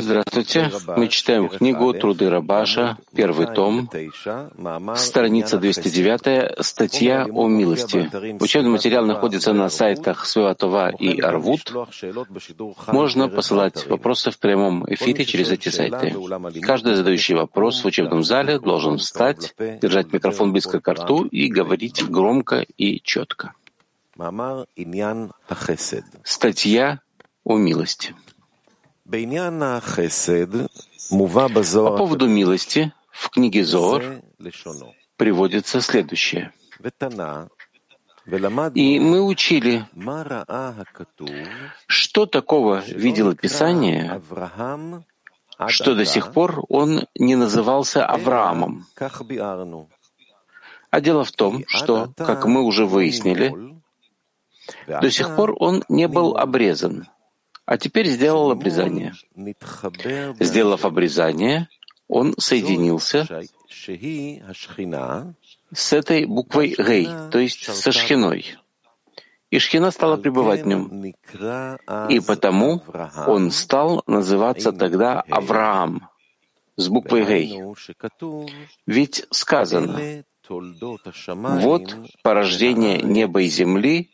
Здравствуйте. Мы читаем книгу «Труды Рабаша», первый том, страница 209, статья о милости. Учебный материал находится на сайтах Святова и Арвуд. Можно посылать вопросы в прямом эфире через эти сайты. Каждый задающий вопрос в учебном зале должен встать, держать микрофон близко к рту и говорить громко и четко. Статья о милости. По поводу милости в книге Зор приводится следующее. И мы учили, что такого видело Писание, что до сих пор он не назывался Авраамом. А дело в том, что, как мы уже выяснили, до сих пор он не был обрезан, а теперь сделал обрезание. Сделав обрезание, он соединился с этой буквой Гей, то есть со Шхиной. И Шхина стала пребывать в нем. И потому он стал называться тогда Авраам с буквой Гей. Ведь сказано, вот порождение неба и земли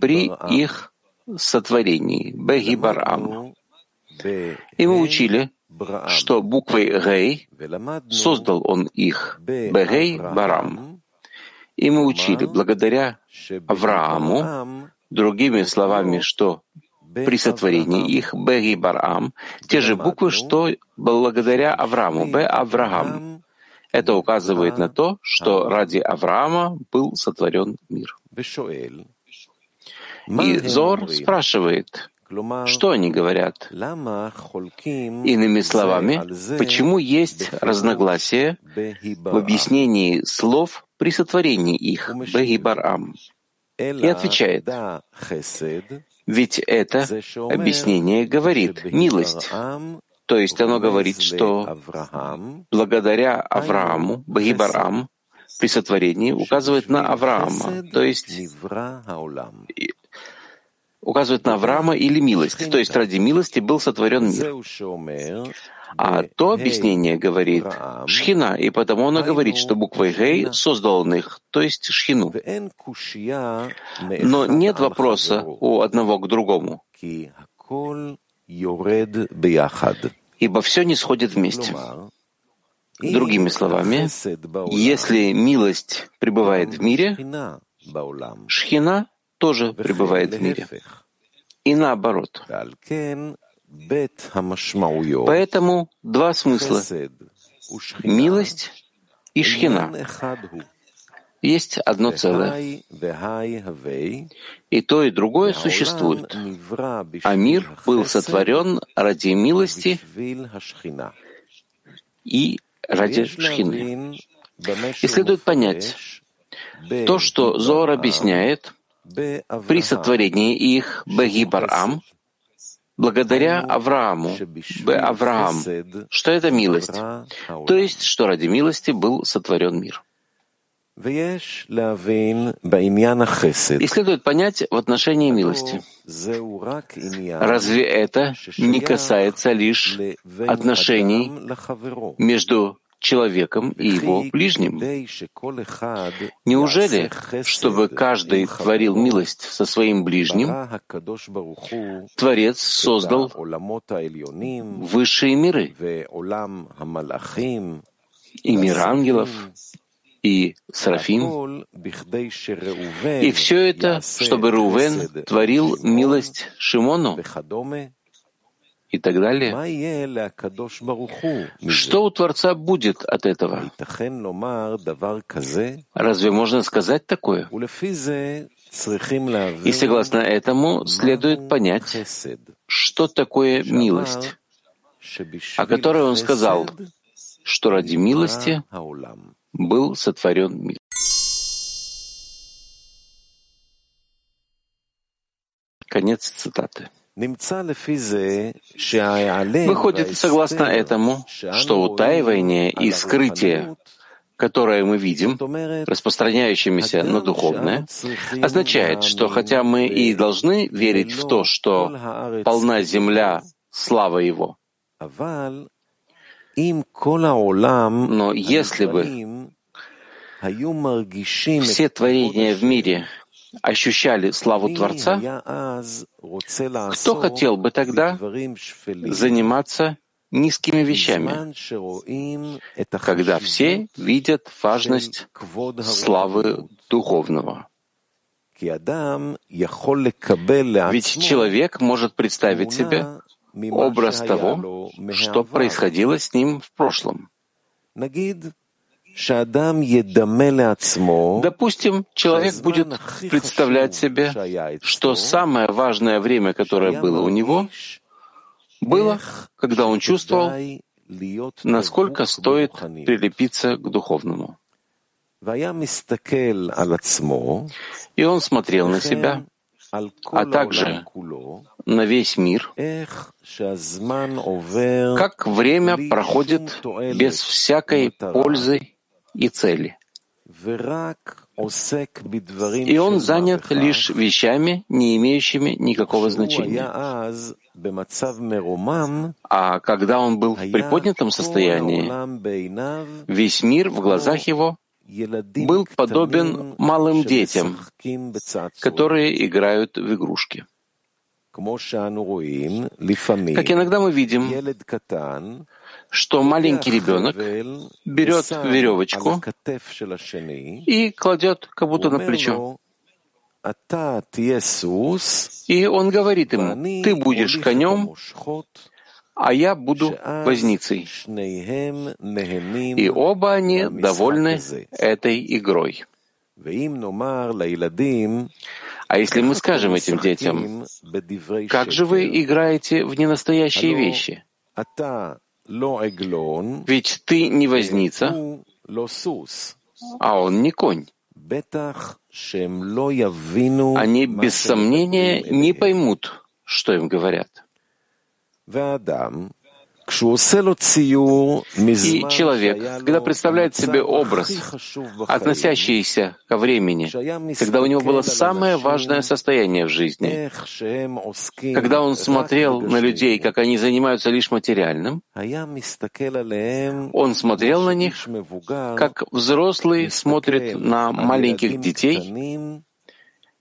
при их сотворении, Бегибарам. И мы учили, что буквой Гей создал он их, Бегей Барам. И мы учили, благодаря Аврааму, другими словами, что при сотворении их Беги Барам, те же буквы, что благодаря Аврааму, Б Авраам. Это указывает на то, что ради Авраама был сотворен мир. И Зор спрашивает, что они говорят? Иными словами, почему есть разногласия в объяснении слов при сотворении их, Бегибарам? И отвечает, ведь это объяснение говорит милость. То есть оно говорит, что благодаря Аврааму, Бегибарам, при сотворении указывает на Авраама, то есть указывает на Авраама или милость, то есть ради милости был сотворен мир. А то объяснение говорит Шхина, и потому оно говорит, что буквой Гей создал он их, то есть Шхину. Но нет вопроса у одного к другому, ибо все не сходит вместе. Другими словами, если милость пребывает в мире, Шхина тоже пребывает в мире. И наоборот. Поэтому два смысла — милость и шхина. Есть одно целое. И то, и другое существует. А мир был сотворен ради милости и ради шхины. И следует понять, то, что Зор объясняет, при сотворении их Бегибарам, благодаря Аврааму, Б. Авраам, что это милость, то есть, что ради милости был сотворен мир. И следует понять в отношении милости. Разве это не касается лишь отношений между человеком и его ближним. Неужели, чтобы каждый творил милость со своим ближним, Творец создал высшие миры и мир ангелов, и Серафим. И все это, чтобы Рувен творил милость Шимону и так далее. Что у Творца будет от этого? Разве можно сказать такое? И согласно этому следует понять, что такое милость, о которой он сказал, что ради милости был сотворен мир. Конец цитаты. Выходит, согласно этому, что утаивание и скрытие, которое мы видим, распространяющимися на духовное, означает, что хотя мы и должны верить в то, что полна земля слава Его. Но если бы все творения в мире ощущали славу Творца, кто хотел бы тогда заниматься низкими вещами, когда все видят важность славы духовного? Ведь человек может представить себе образ того, что происходило с ним в прошлом. Допустим, человек будет представлять себе, что самое важное время, которое было у него, было, когда он чувствовал, насколько стоит прилепиться к духовному. И он смотрел на себя, а также на весь мир, как время проходит без всякой пользы и цели. И он занят лишь вещами, не имеющими никакого значения. А когда он был в приподнятом состоянии, весь мир в глазах его был подобен малым детям, которые играют в игрушки. Как иногда мы видим, что маленький ребенок берет веревочку и кладет как будто на плечо. И он говорит ему, ты будешь конем, а я буду возницей. И оба они довольны этой игрой. А если мы скажем этим детям, как же вы играете в ненастоящие вещи? Ведь ты не возница, а он не конь. Они без сомнения не поймут, что им говорят. И человек, когда представляет себе образ, относящийся ко времени, когда у него было самое важное состояние в жизни, когда он смотрел на людей, как они занимаются лишь материальным, он смотрел на них, как взрослый смотрит на маленьких детей,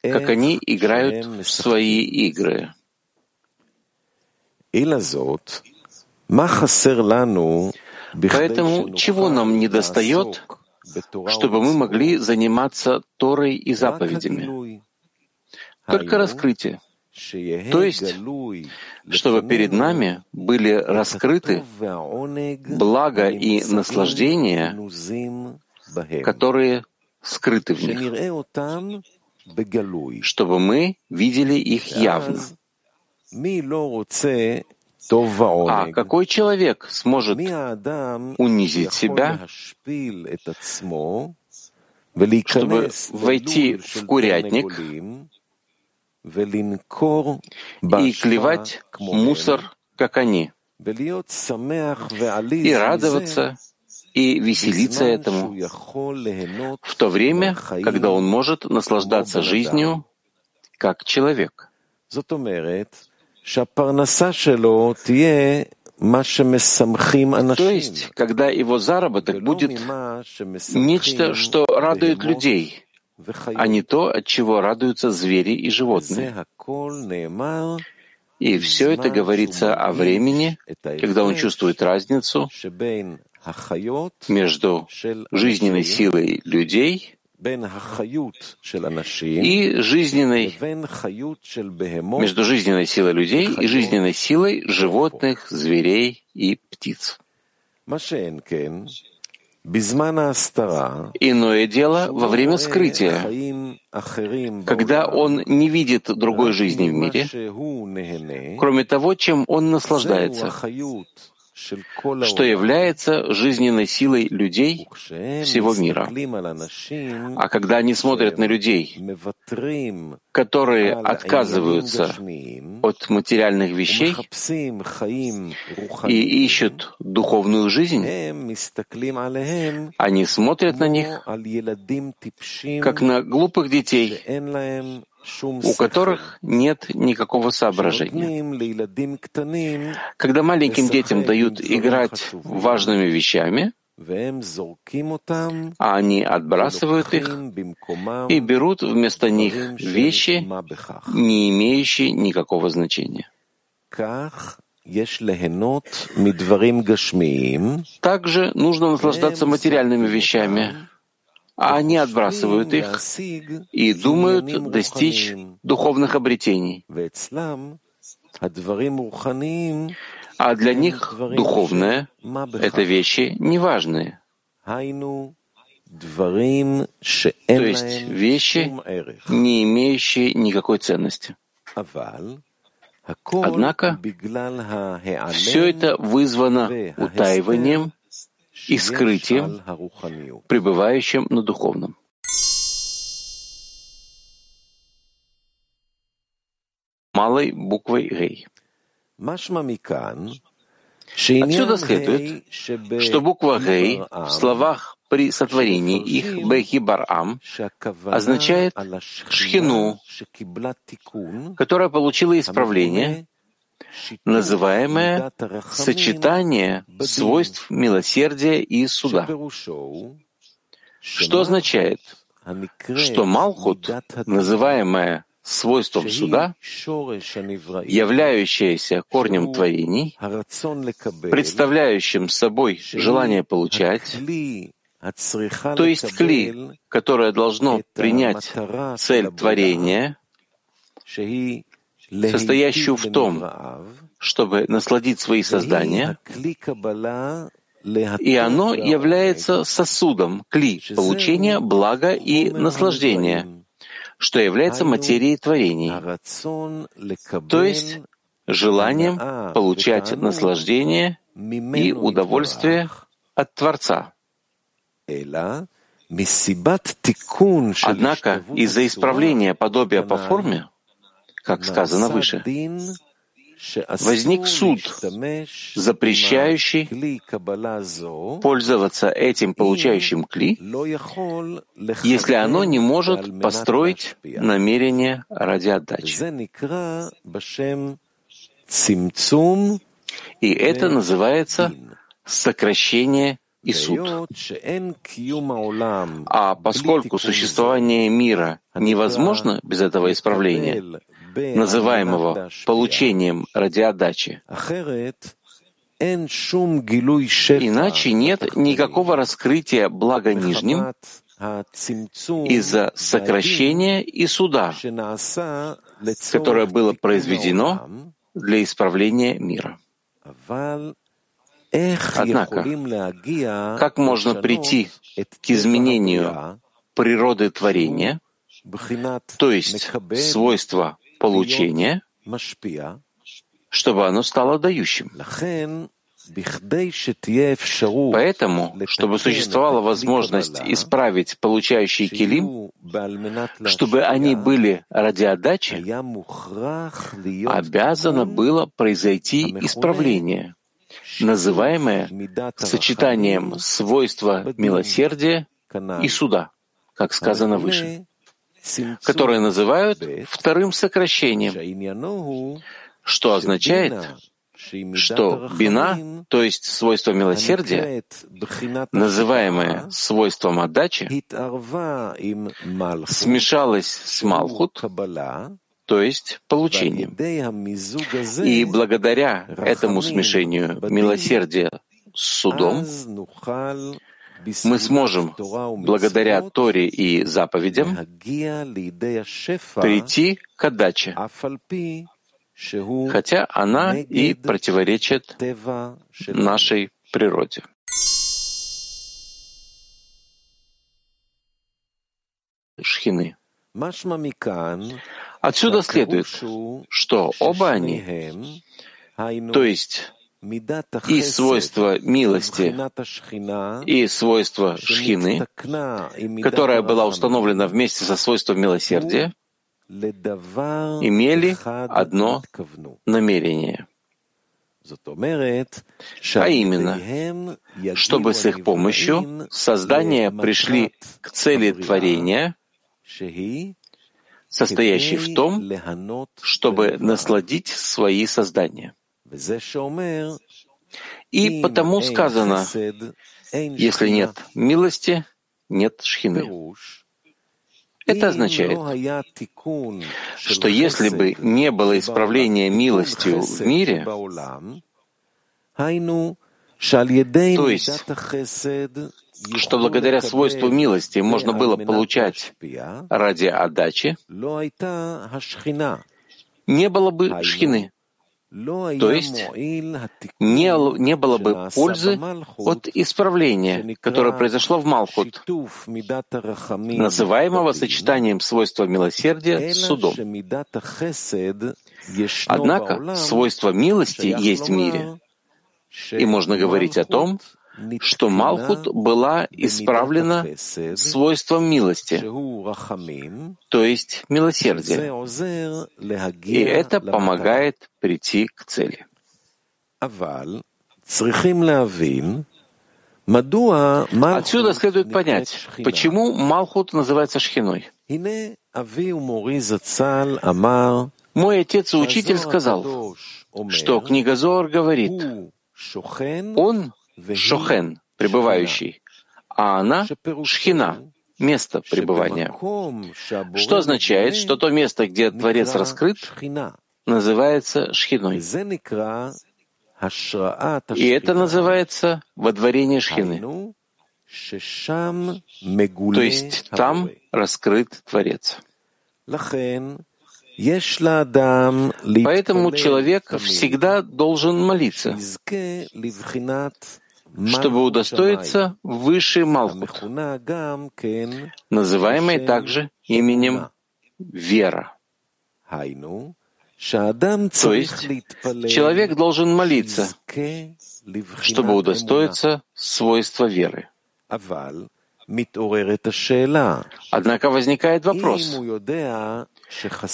как они играют в свои игры. Поэтому чего нам не достает, чтобы мы могли заниматься Торой и заповедями? Только раскрытие. То есть, чтобы перед нами были раскрыты благо и наслаждения, которые скрыты в них, чтобы мы видели их явно. А какой человек сможет унизить себя, чтобы войти в курятник и клевать мусор, как они, и радоваться и веселиться этому, в то время, когда он может наслаждаться жизнью как человек. То есть, когда его заработок будет нечто, что радует людей, а не то, от чего радуются звери и животные. И все это говорится о времени, когда он чувствует разницу между жизненной силой людей и жизненной, между жизненной силой людей и жизненной силой животных, зверей и птиц. Иное дело во время скрытия, когда он не видит другой жизни в мире, кроме того, чем он наслаждается что является жизненной силой людей всего мира. А когда они смотрят на людей, которые отказываются от материальных вещей и ищут духовную жизнь, они смотрят на них как на глупых детей, у которых нет никакого соображения. Когда маленьким детям дают играть важными вещами, а они отбрасывают их и берут вместо них вещи, не имеющие никакого значения. Также нужно наслаждаться материальными вещами, а они отбрасывают их и думают достичь духовных обретений. А для них духовное — это вещи неважные. То есть вещи, не имеющие никакой ценности. Однако все это вызвано утаиванием и скрытием, пребывающим на духовном. Малой буквой «гей». Отсюда следует, что буква «гей» в словах при сотворении их Бехи Барам означает шхину, которая получила исправление, называемое сочетание свойств милосердия и суда, что означает, что Малхут, называемая свойством суда, являющееся корнем творений, представляющим собой желание получать, то есть кли, которое должно принять цель творения, состоящую в том, чтобы насладить свои создания, и оно является сосудом, кли, получения блага и наслаждения, что является материей творений, то есть желанием получать наслаждение и удовольствие от Творца. Однако из-за исправления подобия по форме, как сказано выше, возник суд, запрещающий пользоваться этим получающим кли, если оно не может построить намерение ради отдачи. И это называется сокращение и суд. А поскольку существование мира невозможно без этого исправления, называемого получением ради отдачи. Иначе нет никакого раскрытия блага нижним из-за сокращения и суда, которое было произведено для исправления мира. Однако, как можно прийти к изменению природы творения, то есть свойства получения, чтобы оно стало дающим. Поэтому, чтобы существовала возможность исправить получающий килим, чтобы они были ради отдачи, обязано было произойти исправление, называемое сочетанием свойства милосердия и суда, как сказано выше которое называют вторым сокращением, что означает, что бина, то есть свойство милосердия, называемое свойством отдачи, смешалось с малхут, то есть получением. И благодаря этому смешению милосердия с судом мы сможем, благодаря Торе и заповедям, прийти к отдаче, хотя она и противоречит нашей природе. Шхины. Отсюда следует, что оба они, то есть и свойство милости, и свойство шхины, которая была установлена вместе со свойством милосердия, имели одно намерение. А именно, чтобы с их помощью создания пришли к цели творения, состоящий в том, чтобы насладить свои создания. И потому сказано, если нет милости, нет шхины. Это означает, что если бы не было исправления милостью в мире, то есть, что благодаря свойству милости можно было получать ради отдачи, не было бы шхины. То есть не, не было бы пользы от исправления, которое произошло в Малхут, называемого сочетанием свойства милосердия с судом. Однако свойство милости есть в мире, и можно говорить о том, что Малхут была исправлена свойством милости, то есть милосердия, и это помогает прийти к цели. Отсюда следует понять, почему Малхут называется Шхиной. Мой отец и учитель сказал, что книга Зор говорит, он Шохен, пребывающий, а она — Шхина, место пребывания. Что означает, что то место, где Творец раскрыт, называется Шхиной. И это называется водворение Шхины. То есть там раскрыт Творец. Поэтому человек всегда должен молиться, чтобы удостоиться высшей Малхут, называемой также именем вера. То есть человек должен молиться, чтобы удостоиться свойства веры. Однако возникает вопрос,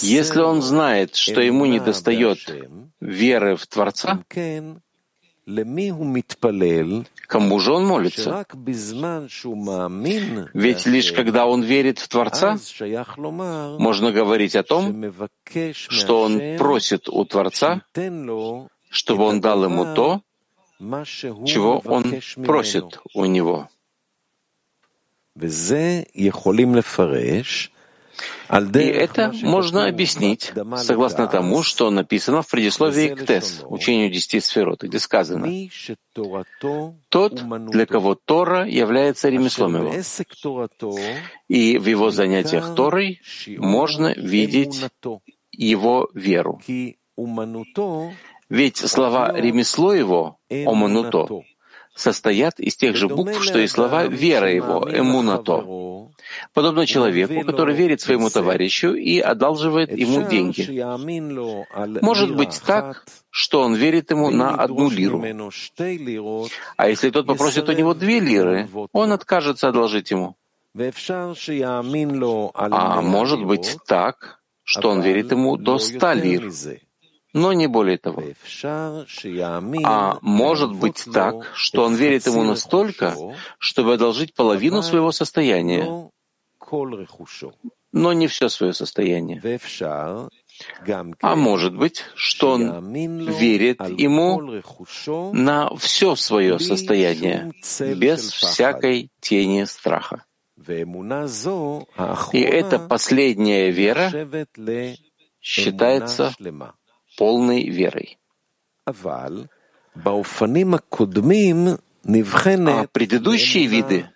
если он знает, что ему недостает веры в Творца, Кому же он молится? Ведь лишь когда он верит в Творца, можно говорить о том, что он просит у Творца, чтобы он дал ему то, чего он просит у него. И это можно объяснить согласно тому, что написано в предисловии к Тес, учению десяти сферот, где сказано, «Тот, для кого Тора является ремеслом его, и в его занятиях Торой можно видеть его веру. Ведь слова «ремесло его» — «омануто» состоят из тех же букв, что и слова «вера его» — «эмунато», подобно человеку, который верит своему товарищу и одалживает ему деньги. Может быть так, что он верит ему на одну лиру. А если тот попросит у него две лиры, он откажется одолжить ему. А может быть так, что он верит ему до ста лир но не более того. А может быть так, что он верит ему настолько, чтобы одолжить половину своего состояния, но не все свое состояние. А может быть, что он верит ему на все свое состояние, без всякой тени страха. И эта последняя вера считается полной верой. А предыдущие виды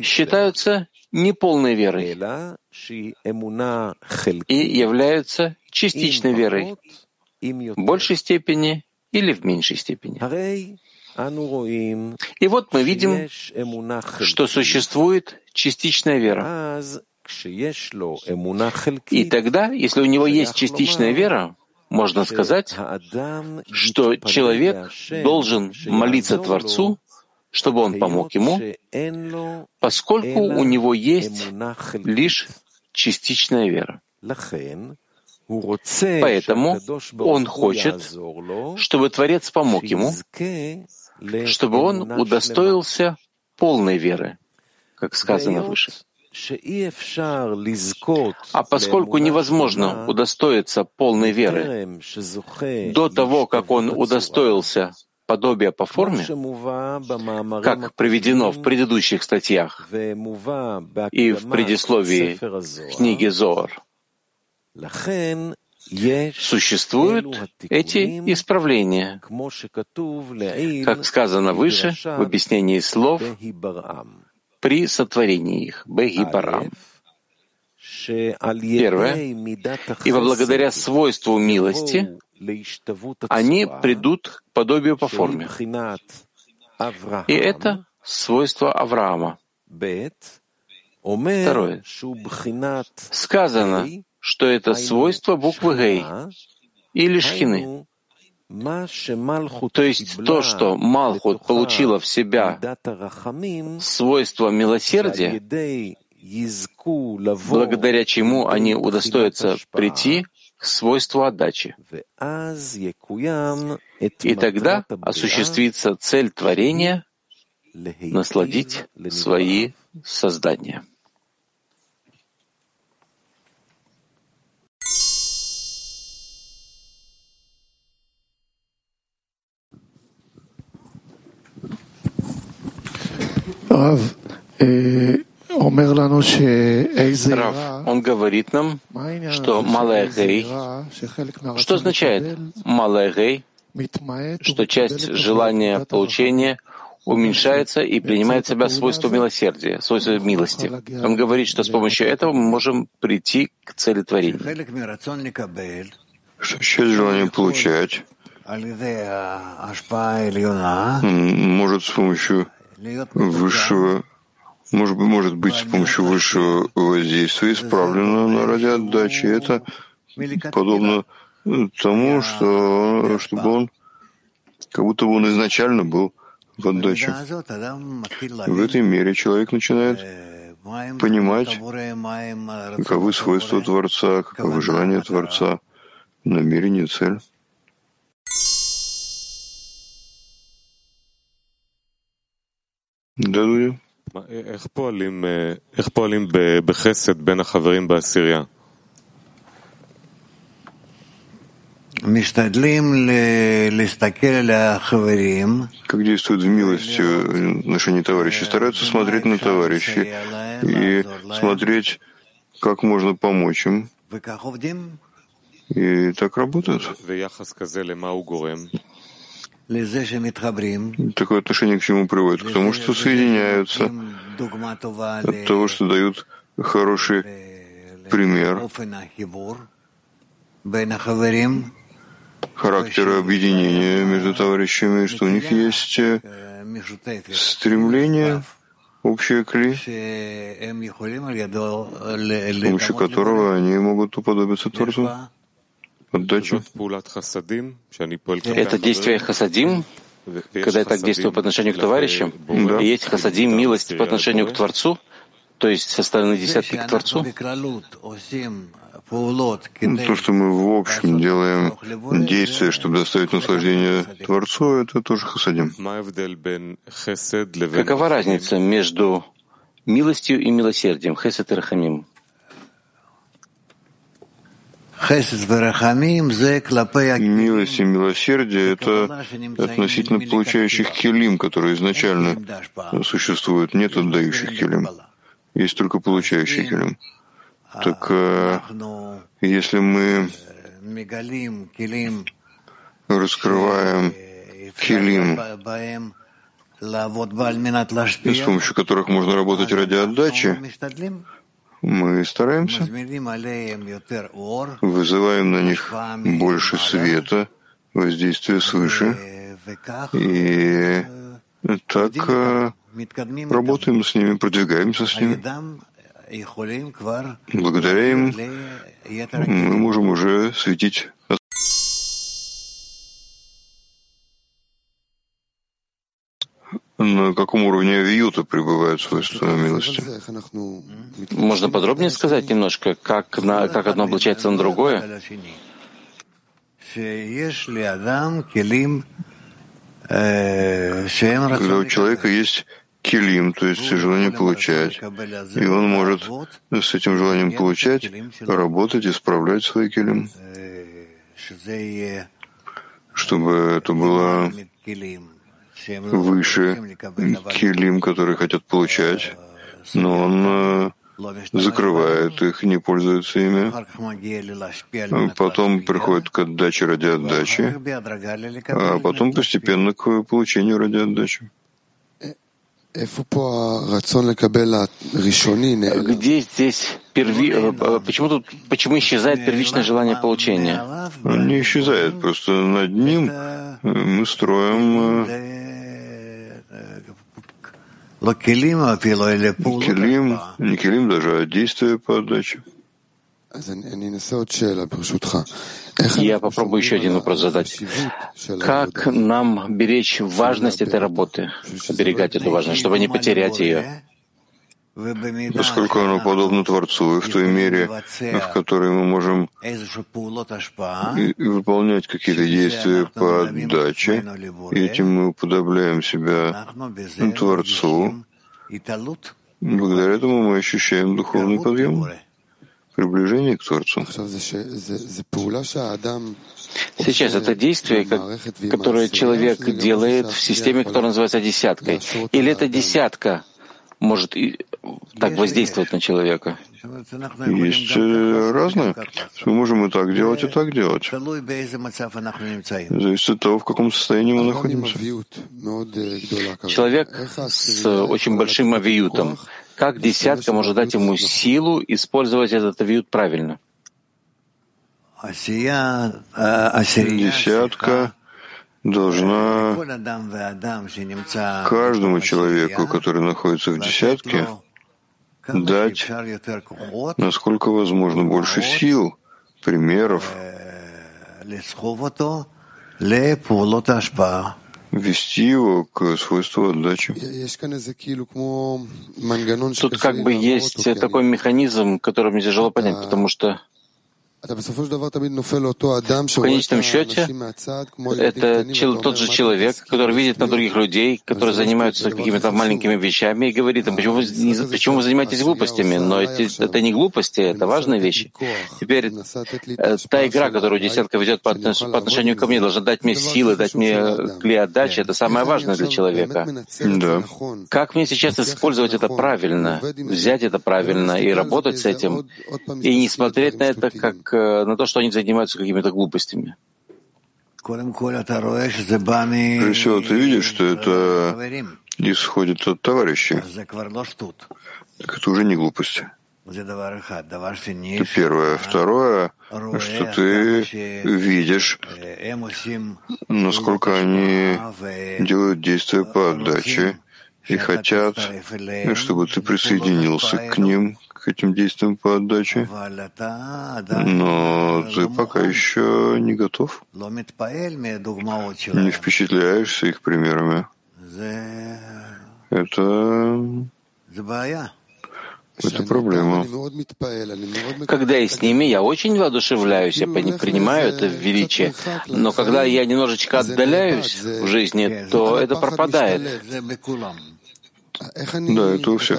считаются неполной верой и являются частичной верой в большей степени или в меньшей степени. И вот мы видим, что существует частичная вера. И тогда, если у него есть частичная вера, можно сказать, что человек должен молиться Творцу, чтобы он помог ему, поскольку у него есть лишь частичная вера. Поэтому он хочет, чтобы Творец помог ему, чтобы он удостоился полной веры, как сказано выше. А поскольку невозможно удостоиться полной веры до того, как он удостоился подобия по форме, как приведено в предыдущих статьях и в предисловии книги Зоар, существуют эти исправления, как сказано выше в объяснении слов при сотворении их, Бегибарам. Первое. Ибо благодаря свойству милости они придут к подобию по форме. И это свойство Авраама. Второе. Сказано, что это свойство буквы Гей или Шхины. То есть то, что Малхут получила в себя свойство милосердия, благодаря чему они удостоятся прийти к свойству отдачи. И тогда осуществится цель творения — насладить свои создания. Рав, он говорит нам, что малая гей, что означает малая гей, что часть желания получения уменьшается и принимает в себя свойство милосердия, свойство милости. Он говорит, что с помощью этого мы можем прийти к цели творения. Что часть желания получать. Может с помощью высшего может, может быть с помощью высшего воздействия исправлено на ради отдачи. Это подобно тому, что чтобы он, как будто бы он изначально был в отдаче. В этой мере человек начинает понимать, каковы свойства Творца, каковы желания Творца, намерение, цель. Аллилуйя. Как действуют в милости в отношении товарищей? Стараются смотреть на товарищей и смотреть, как можно помочь им. И так работают. Такое отношение к чему приводит? К тому, что соединяются, от того, что дают хороший пример. характера объединения между товарищами, что у них есть э, стремление, общее кли, с помощью которого они могут уподобиться Творцу отдачу. Это действие хасадим, когда я так действую по отношению к товарищам, да. и есть хасадим, милость по отношению к Творцу, то есть со стороны десятки к Творцу. То, что мы в общем делаем действия, чтобы доставить наслаждение Творцу, это тоже хасадим. Какова разница между милостью и милосердием, хесед и рахамим? Милость и милосердие — это относительно получающих келим, которые изначально существуют. Нет отдающих келим. Есть только получающие келим. Так э, если мы раскрываем келим, с помощью которых можно работать ради отдачи, мы стараемся, вызываем на них больше света, воздействия свыше, и так э, работаем с ними, продвигаемся с ними. Благодаря им мы можем уже светить на каком уровне авиюта пребывают свойства милости? Можно подробнее сказать немножко, как, на, как одно облачается на другое? Когда у человека есть килим, то есть желание получать. И он может с этим желанием получать работать, исправлять свои килим, чтобы это было выше килим, которые хотят получать, но он э, закрывает их, не пользуется ими. Потом приходит к отдаче ради отдачи, а потом постепенно к получению ради отдачи. Где здесь перви... Э, почему тут почему исчезает первичное желание получения? Он не исчезает, просто над ним мы строим Келим, не келим даже, а действие по отдаче. Я попробую еще один вопрос задать. Как нам беречь важность этой работы, оберегать эту важность, чтобы не потерять ее? Поскольку оно подобно Творцу, и в той мере, в которой мы можем выполнять какие-то действия по отдаче, и этим мы уподобляем себя Творцу, благодаря этому мы ощущаем духовный подъем, приближение к Творцу. Сейчас это действие, которое человек делает в системе, которая называется десяткой. Или это десятка. Может так воздействовать на человека? Есть э, разное. Мы можем и так делать, и так делать. Зависит от того, в каком состоянии мы находимся. Человек с очень большим авиютом. Как десятка может дать ему силу использовать этот авиют правильно? Десятка должна каждому человеку, который находится в десятке, дать, насколько возможно, больше сил, примеров, вести его к свойству отдачи. Тут как бы есть такой механизм, который мне тяжело понять, потому что в конечном счете, это тот же человек, который видит на других людей, которые занимаются какими-то маленькими вещами и говорит им, почему вы, не, почему вы занимаетесь глупостями? Но эти, это не глупости, это важные вещи. Теперь э, та игра, которую десятка ведет по, по отношению ко мне, должна дать мне силы, дать мне клей отдачи. Это самое важное для человека. Да. Как мне сейчас использовать это правильно, взять это правильно и работать с этим, и не смотреть на это как на то, что они занимаются какими-то глупостями. Прежде всего, ты видишь, что это исходит от товарищей. Так это уже не глупости. Это первое. Второе, что ты видишь, насколько они делают действия по отдаче и хотят, чтобы ты присоединился к ним, к этим действиям по отдаче, но ты пока еще не готов, не впечатляешься их примерами. Это это проблема. Когда я с ними, я очень воодушевляюсь, я принимаю это величие. Но когда я немножечко отдаляюсь в жизни, то это пропадает. Да, это у всех.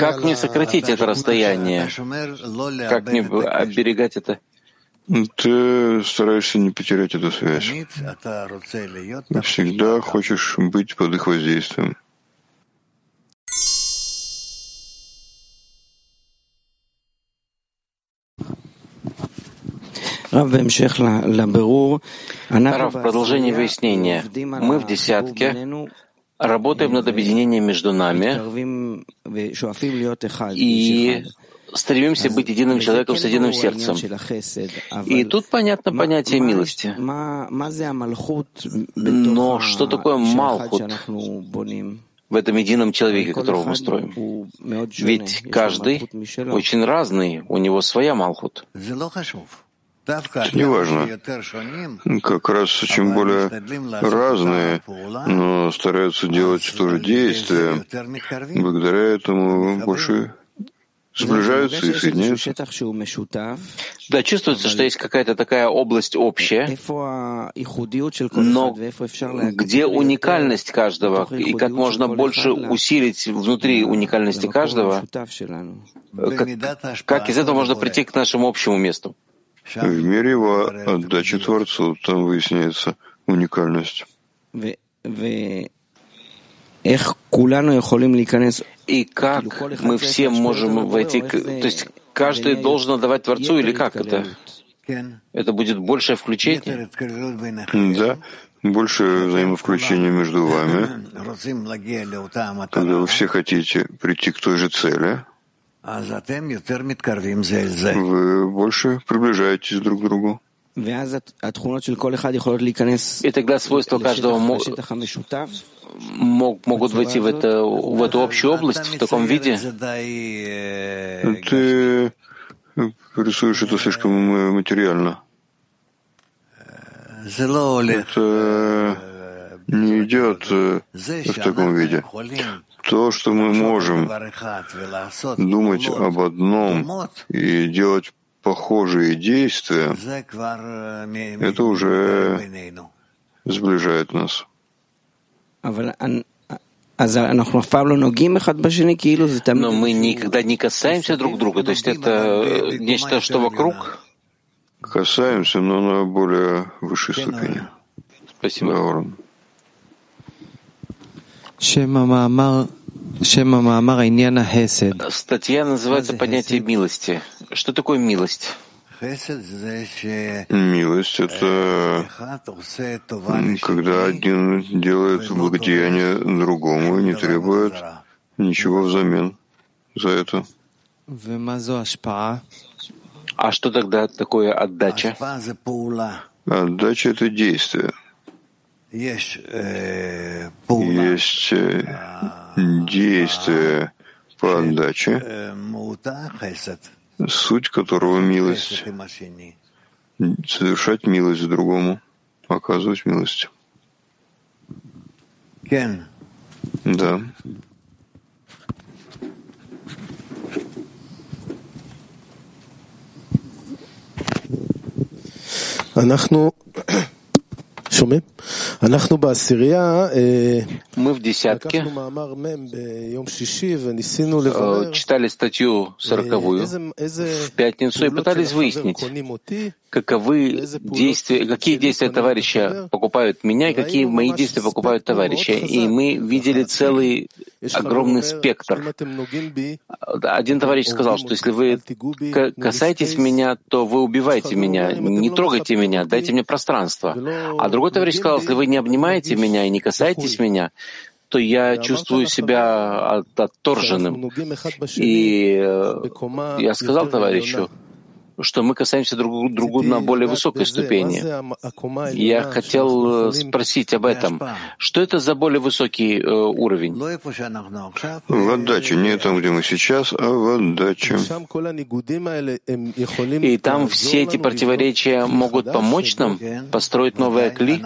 Как мне сократить это расстояние? Как мне оберегать это? Ты стараешься не потерять эту связь. Всегда хочешь быть под их воздействием. Рав, в продолжении выяснения. Мы в десятке работаем над объединением между нами и стремимся быть единым человеком с единым сердцем. И тут понятно понятие милости. Но что такое Малхут в этом едином человеке, которого мы строим? Ведь каждый очень разный, у него своя Малхут. Это не важно. Как раз очень более разные, но стараются делать то же действие. Благодаря этому больше сближаются и соединяются. Да, чувствуется, что есть какая-то такая область общая, но где уникальность каждого, и как можно больше усилить внутри уникальности каждого, как, как из этого можно прийти к нашему общему месту. В мире его отдачи Творцу там выясняется уникальность. И как мы все можем войти, то есть каждый должен отдавать Творцу или как это? Это будет большее включение? Да, больше взаимовключения между вами, когда вы все хотите прийти к той же цели, вы больше приближаетесь друг к другу. И тогда свойства каждого мог, могут войти в, это, в эту общую область в таком виде? Ты рисуешь это слишком материально. Это не идет в таком виде. То, что мы можем думать об одном и делать похожие действия, это уже сближает нас. Но мы никогда не касаемся друг друга, то есть это нечто, что вокруг? Касаемся, но на более высшей ступени. Спасибо. Статья называется «Понятие милости». Что такое милость? Милость — это когда один делает благодеяние другому и не требует ничего взамен за это. А что тогда такое отдача? Отдача — это действие Есть действие по отдаче, суть которого милость, совершать милость другому, оказывать милость. Да. אנחנו שומעים? Мы в десятке э, читали статью сороковую в пятницу и пытались выяснить, каковы действия, какие действия товарища покупают меня и какие мои действия покупают товарища. И мы видели целый огромный спектр. Э, один товарищ сказал, что если вы касаетесь меня, то вы убиваете меня, не трогайте меня, дайте мне пространство. А другой товарищ сказал, если вы не обнимаете меня и не касаетесь меня, то я чувствую себя отторженным. И э, я сказал товарищу, что мы касаемся друг другу на более высокой ступени. Я хотел э, спросить об этом. Что это за более высокий э, уровень? В отдаче, не там, где мы сейчас, а в отдаче. И там все эти противоречия могут помочь нам построить новые кли?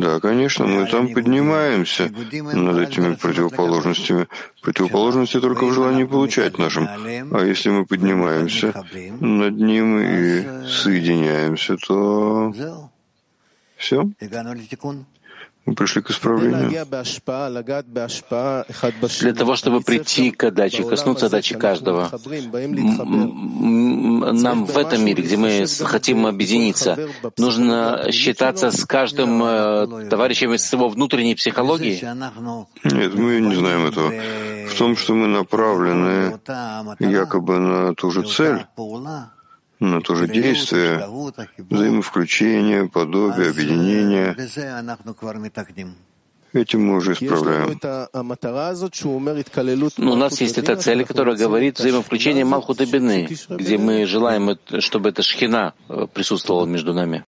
Да, конечно, мы там поднимаемся над этими противоположностями. Противоположности только в желании получать нашим. А если мы поднимаемся над ним и соединяемся, то все. Мы пришли к исправлению. Для того, чтобы прийти к отдаче, коснуться отдачи каждого, нам в этом мире, где мы хотим объединиться, нужно считаться с каждым э, товарищем из его внутренней психологии? Нет, мы не знаем этого. В том, что мы направлены якобы на ту же цель, на то же действие, взаимовключение, подобие, объединение. Этим мы уже исправляем. Но у нас есть эта цель, которая говорит взаимовключение Малхут и Бены, где мы желаем, чтобы эта шхина э, присутствовала между нами.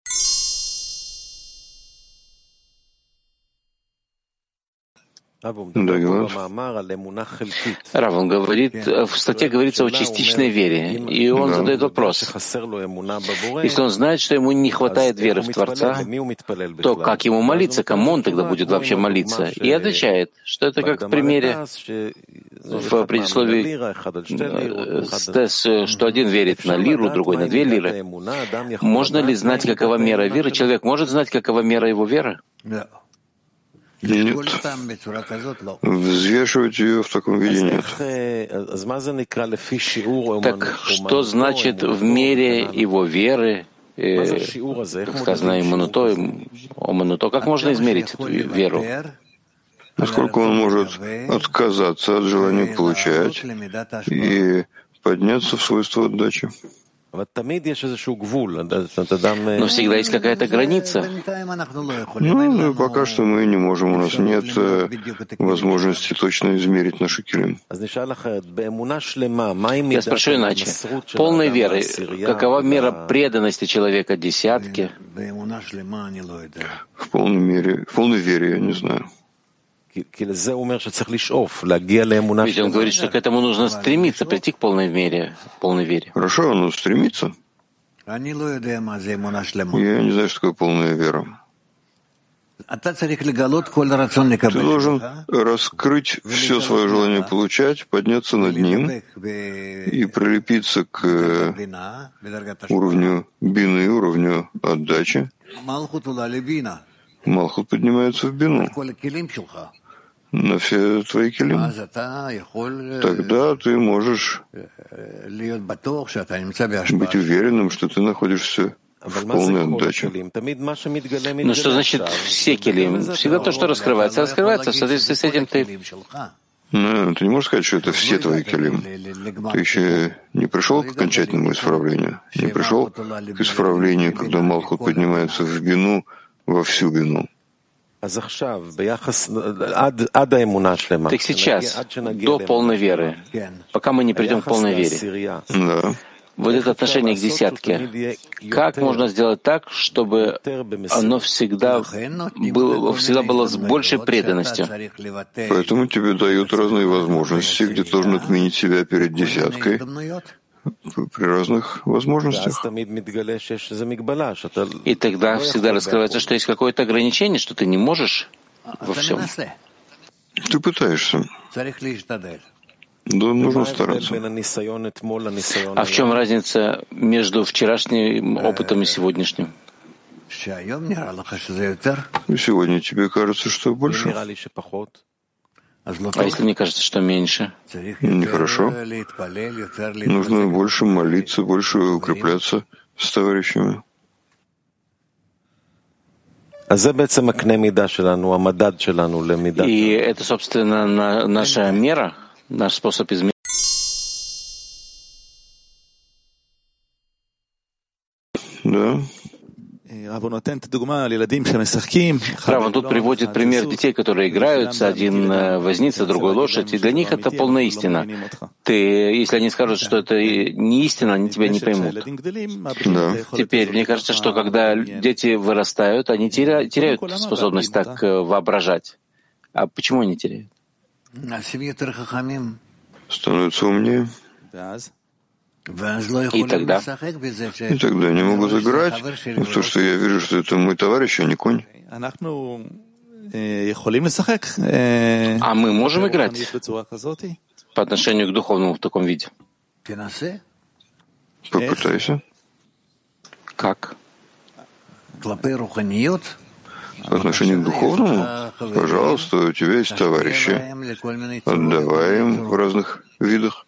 Рав, он говорит, в статье говорится о частичной вере, и он да. задает вопрос. Если он знает, что ему не хватает веры в Творца, то как ему молиться, кому он тогда будет вообще молиться? И отвечает, что это как в примере в предисловии что один верит на лиру, другой на две лиры. Можно ли знать, какова мера веры? Человек может знать, какова мера его веры? Нет. Взвешивать ее в таком виде нет. Так что значит в мере его веры, э, как сказано иммунуто, омануто, как можно измерить эту веру? Насколько он может отказаться от желания получать и подняться в свойство отдачи. Но всегда есть какая-то граница. Ну, пока что мы не можем, у нас нет э, возможности точно измерить наши килим. Я спрошу иначе. Полной веры, какова мера преданности человека десятке? В полной мере, в полной вере я не знаю. Ведь он говорит, что к этому нужно стремиться, прийти к полной вере. Полной вере. Хорошо, но стремиться. Я не знаю, что такое полная вера. Ты должен раскрыть все свое желание получать, подняться над ним и прилепиться к уровню бины, уровню отдачи. Малхут поднимается в бину на все твои килим, тогда ты можешь быть уверенным, что ты находишься в полной отдаче. Ну что значит все килим? Всегда то, что раскрывается, раскрывается, в соответствии с этим ты... Ну, ты не можешь сказать, что это все твои килим. Ты еще не пришел к окончательному исправлению, не пришел к исправлению, когда Малхут поднимается в бину, во всю бину. Так сейчас, до полной веры, пока мы не придем к полной вере, да. вот это отношение к десятке, как можно сделать так, чтобы оно всегда было, всегда было с большей преданностью? Поэтому тебе дают разные возможности, где ты должен отменить себя перед десяткой, при разных возможностях. И тогда всегда раскрывается, что есть какое-то ограничение, что ты не можешь во всем. Ты пытаешься. Да, нужно стараться. А в чем разница между вчерашним опытом и сегодняшним? Сегодня тебе кажется, что больше. А если мне кажется, что меньше? Нехорошо. Нужно больше молиться, больше укрепляться с товарищами. И это, собственно, наша мера, наш способ измерения. Да. Рав, тут приводит пример детей, которые играются, один э, возница, другой лошадь, и для них это полная истина. Ты, если они скажут, что это не истина, они тебя не поймут. Да. Теперь, мне кажется, что когда дети вырастают, они теряют, теряют способность так э, воображать. А почему они теряют? Становятся умнее. И тогда? И тогда они могут играть в то, что я вижу, что это мой товарищ, а не конь. А мы можем играть по отношению к духовному в таком виде? Попытайся. Как? По отношению к духовному, пожалуйста, у тебя есть товарищи. Отдавай им в разных видах.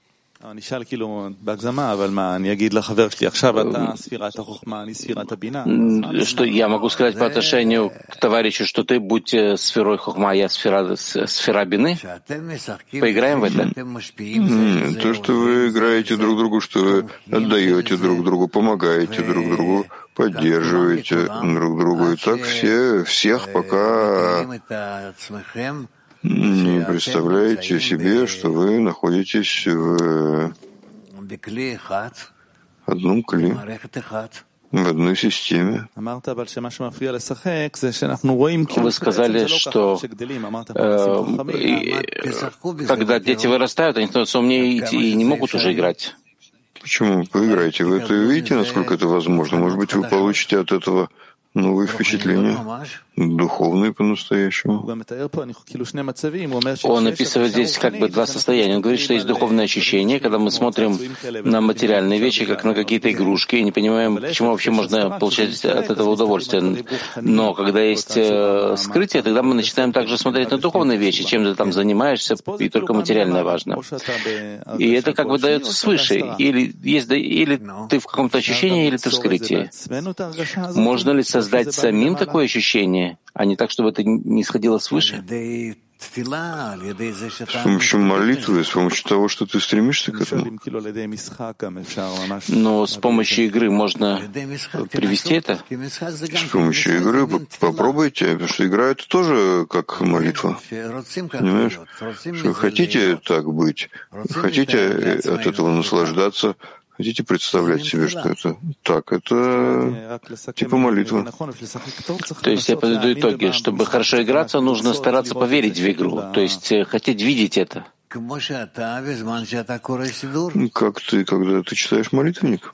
Что я могу сказать по отношению к товарищу, что ты будь э, сферой хохма, а я сфера, сфера бины? Поиграем в это? То, что вы играете друг другу, что вы отдаете друг другу, помогаете друг другу, поддерживаете друг другу. И так все, всех пока не представляете себе, что вы находитесь в одном кли, в одной системе. Вы сказали, что э, когда дети вырастают, они становятся умнее и не могут уже играть. Почему? Поиграйте. Вы это видите, насколько это возможно? Может быть, вы получите от этого новые впечатления, духовные по-настоящему. Он описывает здесь как бы два состояния. Он говорит, что есть духовное ощущение, когда мы смотрим на материальные вещи, как на какие-то игрушки, и не понимаем, почему вообще можно получать от этого удовольствие. Но когда есть э, скрытие, тогда мы начинаем также смотреть на духовные вещи, чем ты там занимаешься, и только материальное важно. И это как бы дается свыше. Или, есть, или ты в каком-то ощущении, или ты в скрытии. Можно ли создать самим такое ощущение, а не так, чтобы это не сходило свыше? С помощью молитвы, с помощью того, что ты стремишься к этому. Но с помощью игры можно привести это? С помощью игры попробуйте, потому что игра это тоже как молитва. Понимаешь? Что хотите так быть, хотите от этого наслаждаться, Хотите представлять себе, что это так? Это типа молитва. То есть я подведу итоги. Чтобы хорошо играться, нужно стараться поверить в игру. То есть э, хотеть видеть это. Как ты, когда ты читаешь молитвенник?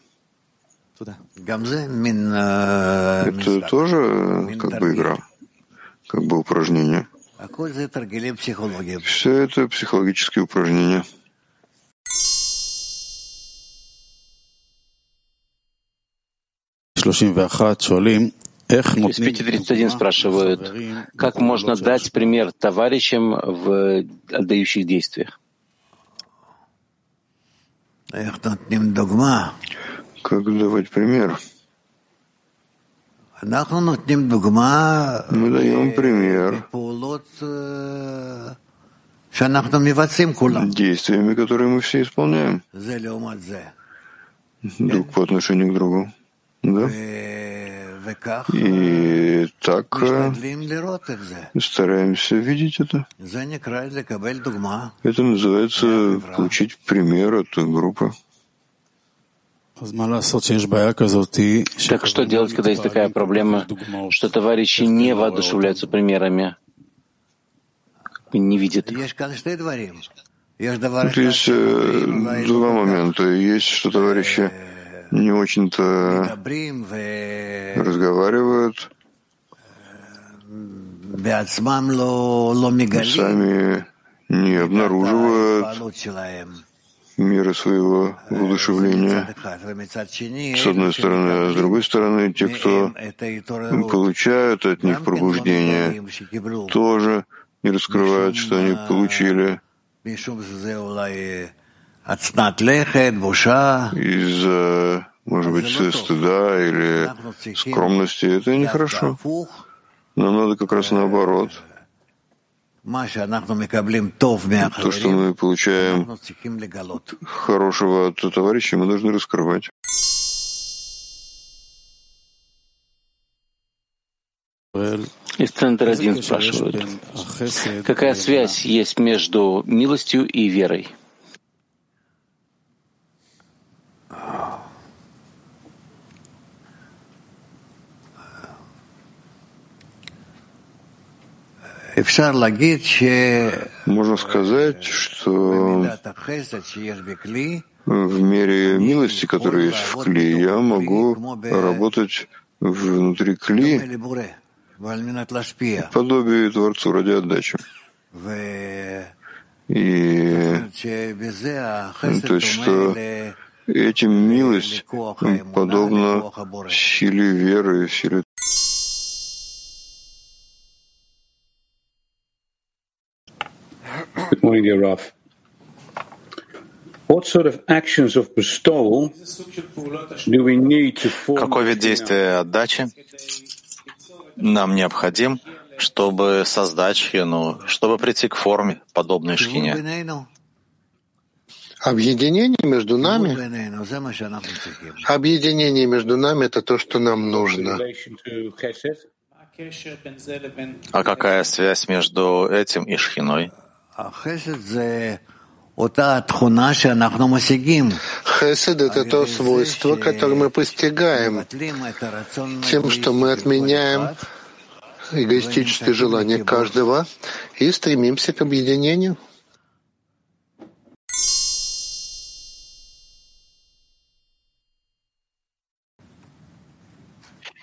Это тоже как бы игра, как бы упражнение. Все это психологические упражнения. Из 531 спрашивают, как можно дать пример товарищам в отдающих действиях? Как давать пример? Мы даем пример действиями, которые мы все исполняем друг по отношению к другу. Да? И так стараемся видеть это. Это называется получить пример от группы. Так что делать, когда есть такая проблема, что товарищи не воодушевляются примерами, не видят их? Тут есть э, два момента. Есть, что товарищи не очень-то разговаривают, сами не обнаруживают меры своего воодушевления. С одной стороны, а с другой стороны, те, кто получают от них пробуждение, тоже не раскрывают, что они получили из-за, может быть, стыда или скромности. Это нехорошо. Но надо как раз наоборот. То, что мы получаем хорошего от товарища, мы должны раскрывать. Из центра один спрашивают, какая связь есть между милостью и верой? Можно сказать, что в мере милости, которая есть в кли, я могу работать внутри кли подобие Творцу ради отдачи. И то есть, что этим милость подобна силе веры, силе Good morning, dear? Какой вид действия отдачи нам необходим, чтобы создать шхину, чтобы прийти к форме, подобной шхине? Объединение между нами, объединение между нами — это то, что нам нужно. А какая связь между этим и шхиной? Хесед — это то свойство, которое мы постигаем тем, что мы отменяем эгоистическое желание каждого и стремимся к объединению.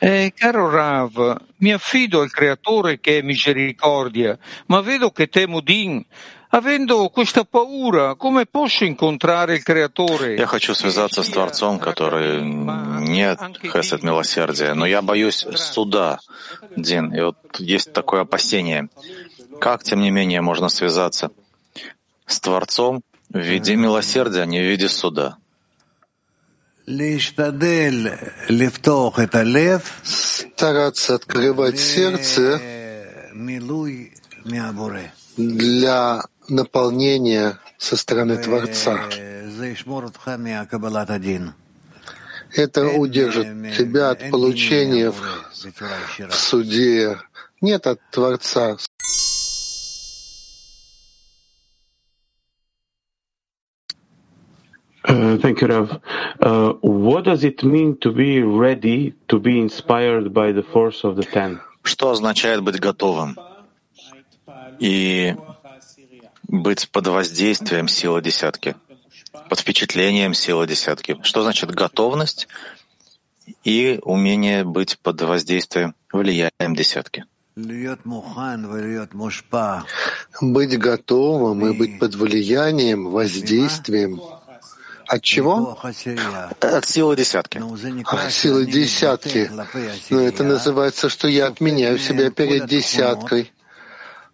Eh, caro Rav, mi affido al Creatore che è misericordia, ma vedo che temo Din. Avendo questa paura, come posso incontrare il Creatore? Я хочу связаться с Творцом, который нет хесед милосердия, но я боюсь суда, Дин. И вот есть такое опасение. Как, тем не менее, можно связаться с Творцом в виде милосердия, а не в виде суда? Стараться открывать сердце для наполнения со стороны Творца. Это удержит тебя от получения в, в суде, нет от Творца. Thank you, Rav. Uh, what does it mean to be ready to be inspired by the force of the ten? Что означает быть готовым и быть под воздействием силы десятки, под впечатлением силы десятки? Что значит готовность и умение быть под воздействием, влиянием десятки? Быть готовым и быть под влиянием, воздействием — от чего? От силы десятки. От силы десятки. Но это называется, что я отменяю себя перед десяткой,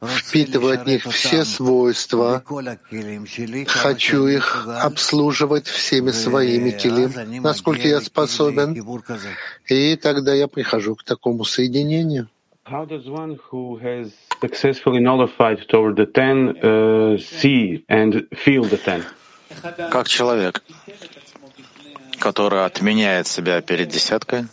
впитываю от них все свойства, хочу их обслуживать всеми своими килим, насколько я способен, и тогда я прихожу к такому соединению. How Как человек, который отменяет себя перед десяткой,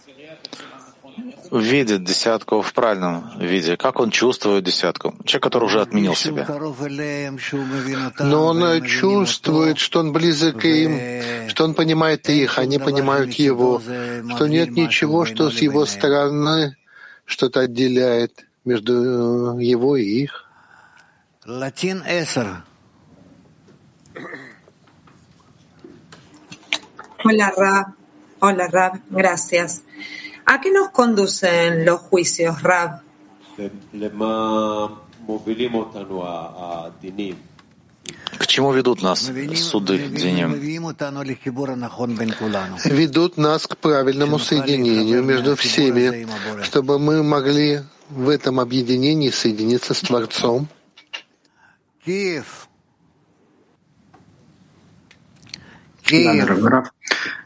видит десятку в правильном виде, как он чувствует десятку. Человек, который уже отменил себя. Но он чувствует, что он близок к им, что он понимает их, они понимают его, что нет ничего, что с его стороны что-то отделяет между его и их. Латин Hola, Rab. Hola, Rab. Gracias. ¿A qué nos conducen los juicios, Rab? К чему ведут нас суды, Диним? Ведут нас к правильному соединению между всеми, чтобы мы могли в этом объединении соединиться с Творцом. Киев. Киев.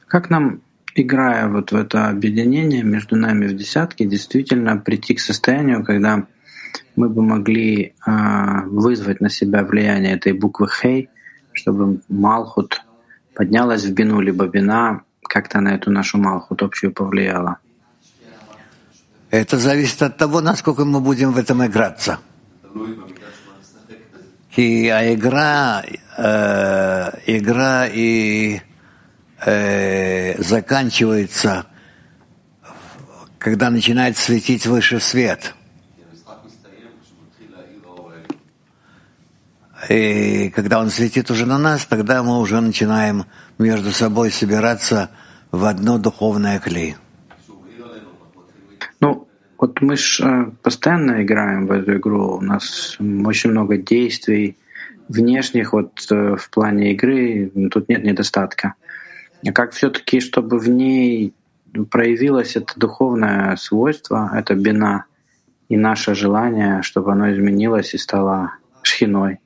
Как нам, играя вот в это объединение между нами в десятке, действительно прийти к состоянию, когда мы бы могли э, вызвать на себя влияние этой буквы Хей, чтобы Малхут поднялась в бину, либо бина как-то на эту нашу Малхут общую повлияла? Это зависит от того, насколько мы будем в этом играться. И а игра, э, игра и э, заканчивается, когда начинает светить выше свет. И когда он светит уже на нас, тогда мы уже начинаем между собой собираться в одно духовное клей. Ну, вот мы же э, постоянно играем в эту игру. У нас очень много действий внешних вот э, в плане игры. Тут нет недостатка. А как все-таки, чтобы в ней проявилось это духовное свойство, это бина, и наше желание, чтобы оно изменилось и стало шхиной.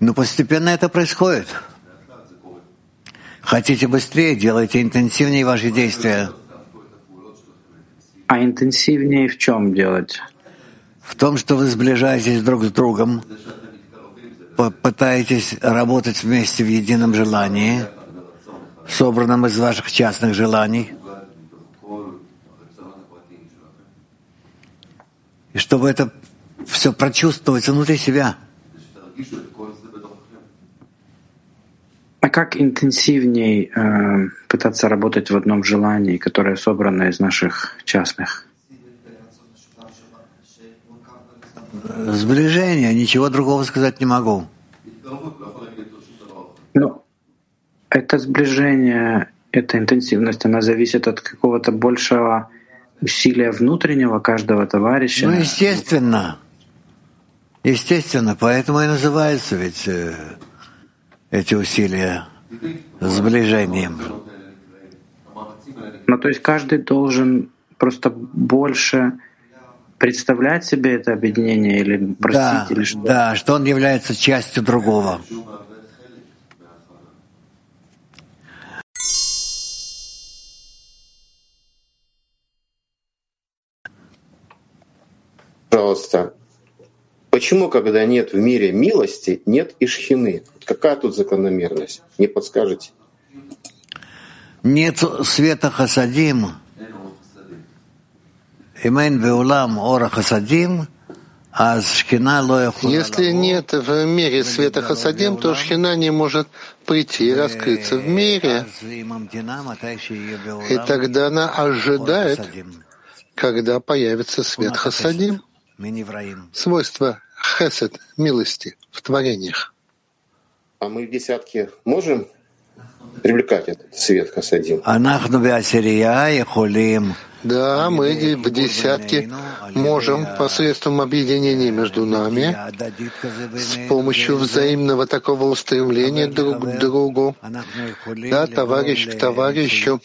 Ну, постепенно это происходит. Хотите быстрее, делайте интенсивнее ваши действия. А интенсивнее в чем делать? В том, что вы сближаетесь друг с другом, пытаетесь работать вместе в едином желании, собранном из ваших частных желаний, и чтобы это все прочувствовать внутри себя. А как интенсивней э, пытаться работать в одном желании, которое собрано из наших частных? Сближение, ничего другого сказать не могу. Ну, это сближение, эта интенсивность, она зависит от какого-то большего усилия внутреннего каждого товарища. Ну, естественно. Естественно, поэтому и называются ведь э, эти усилия сближением. Ну, то есть каждый должен просто больше представлять себе это объединение или простить, да, или что? Да, что он является частью другого. Пожалуйста, почему, когда нет в мире милости, нет и шхины? Какая тут закономерность? Не подскажете? Нет света хасадим, если нет в мире света хасадим, то шхина не может прийти и раскрыться в мире. И тогда она ожидает, когда появится свет хасадим, свойство хесед, милости в творениях. А мы в десятке можем привлекать этот свет хасадим? Да, мы в десятке можем посредством объединения между нами, с помощью взаимного такого устремления друг к другу, да, товарищ к товарищу,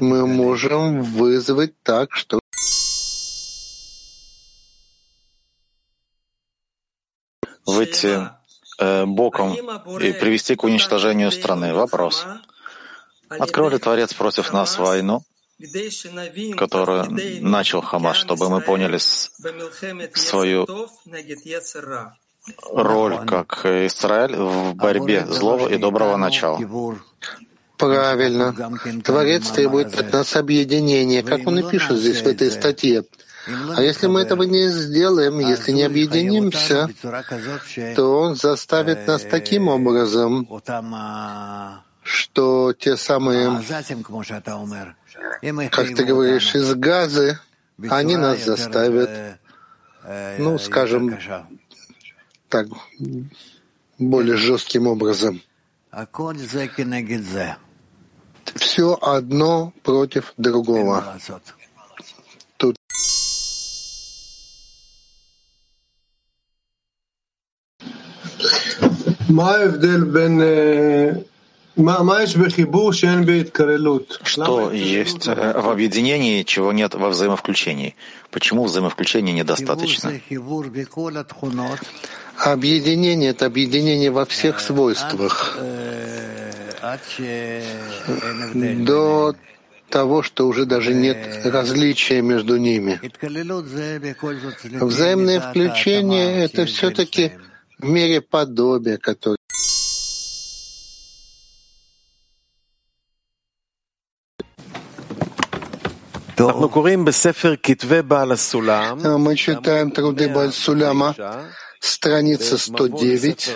мы можем вызвать так, что выйти боком и привести к уничтожению страны. Вопрос. Открыл ли Творец против нас войну? которую начал Хамас, чтобы мы поняли свою роль как Израиль в борьбе злого и доброго начала. Правильно. Творец требует от нас объединения, как он и пишет здесь в этой статье. А если мы этого не сделаем, если не объединимся, то он заставит нас таким образом, что те самые как ты говоришь, из газы, они нас заставят, ну, скажем, так, более жестким образом. Все одно против другого. Что есть э, в объединении, чего нет во взаимовключении? Почему взаимовключения недостаточно? Объединение — это объединение во всех свойствах. До того, что уже даже нет различия между ними. Взаимное включение — это все-таки в мере подобия, которое Мы читаем труды Бальсуляма, страница 109.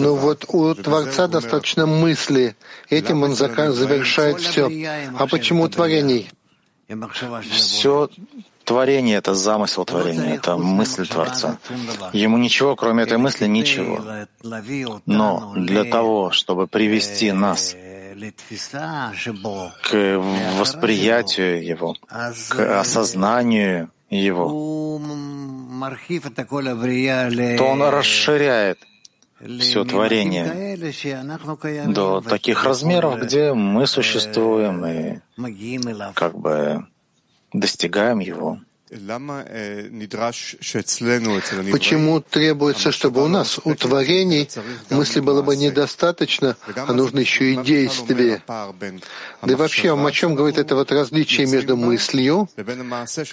Ну вот у Творца достаточно мысли. Этим он завершает все. А почему творений? Все Творение — это замысел творения, это мысль Творца. Ему ничего, кроме этой мысли, ничего. Но для того, чтобы привести нас к восприятию Его, к осознанию Его, то Он расширяет все творение до таких размеров, где мы существуем и как бы достигаем его. Почему требуется, чтобы у нас, у творений, мысли было бы недостаточно, а нужно еще и действие? Да и вообще, о чем говорит это вот различие между мыслью,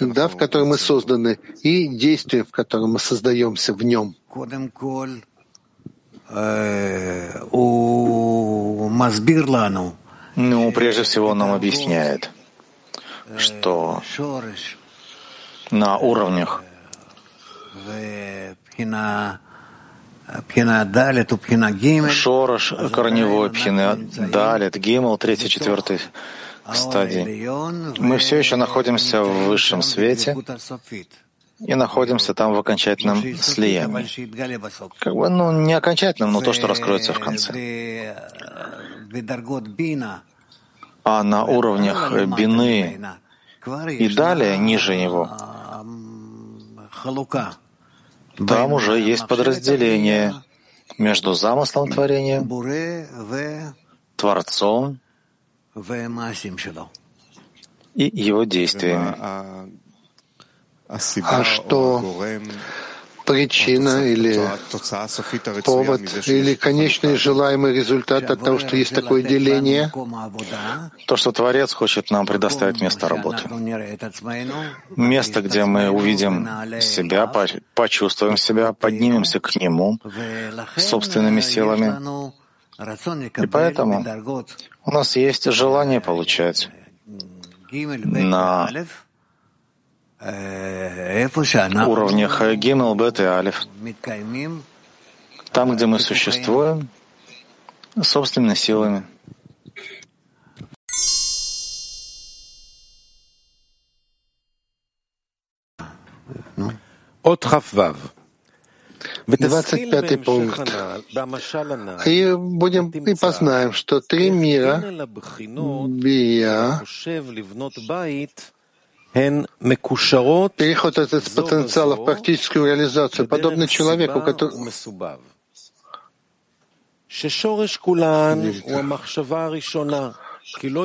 да, в которой мы созданы, и действием, в котором мы создаемся в нем? Ну, прежде всего, он нам объясняет — что на уровнях. Шорош, корневой, пхина, далит, гимл, третий, четвертый стадии. Мы все еще находимся в высшем свете и находимся там в окончательном слиянии. Как бы, ну, не окончательном, но то, что раскроется в конце. А на уровнях бины и далее, ниже него, там уже есть подразделение между замыслом творения, Творцом и его действиями. А что причина или повод или конечный желаемый результат от того, что есть такое деление? То, что Творец хочет нам предоставить место работы. Место, где мы увидим себя, почувствуем себя, поднимемся к Нему собственными силами. И поэтому у нас есть желание получать на уровнях Гимел, Бет и Алиф, там, где мы существуем собственными силами. От Хаввав. 25 пункт. И будем и познаем, что три мира Бия Переход этот потенциала в практическую реализацию, подобно человеку, который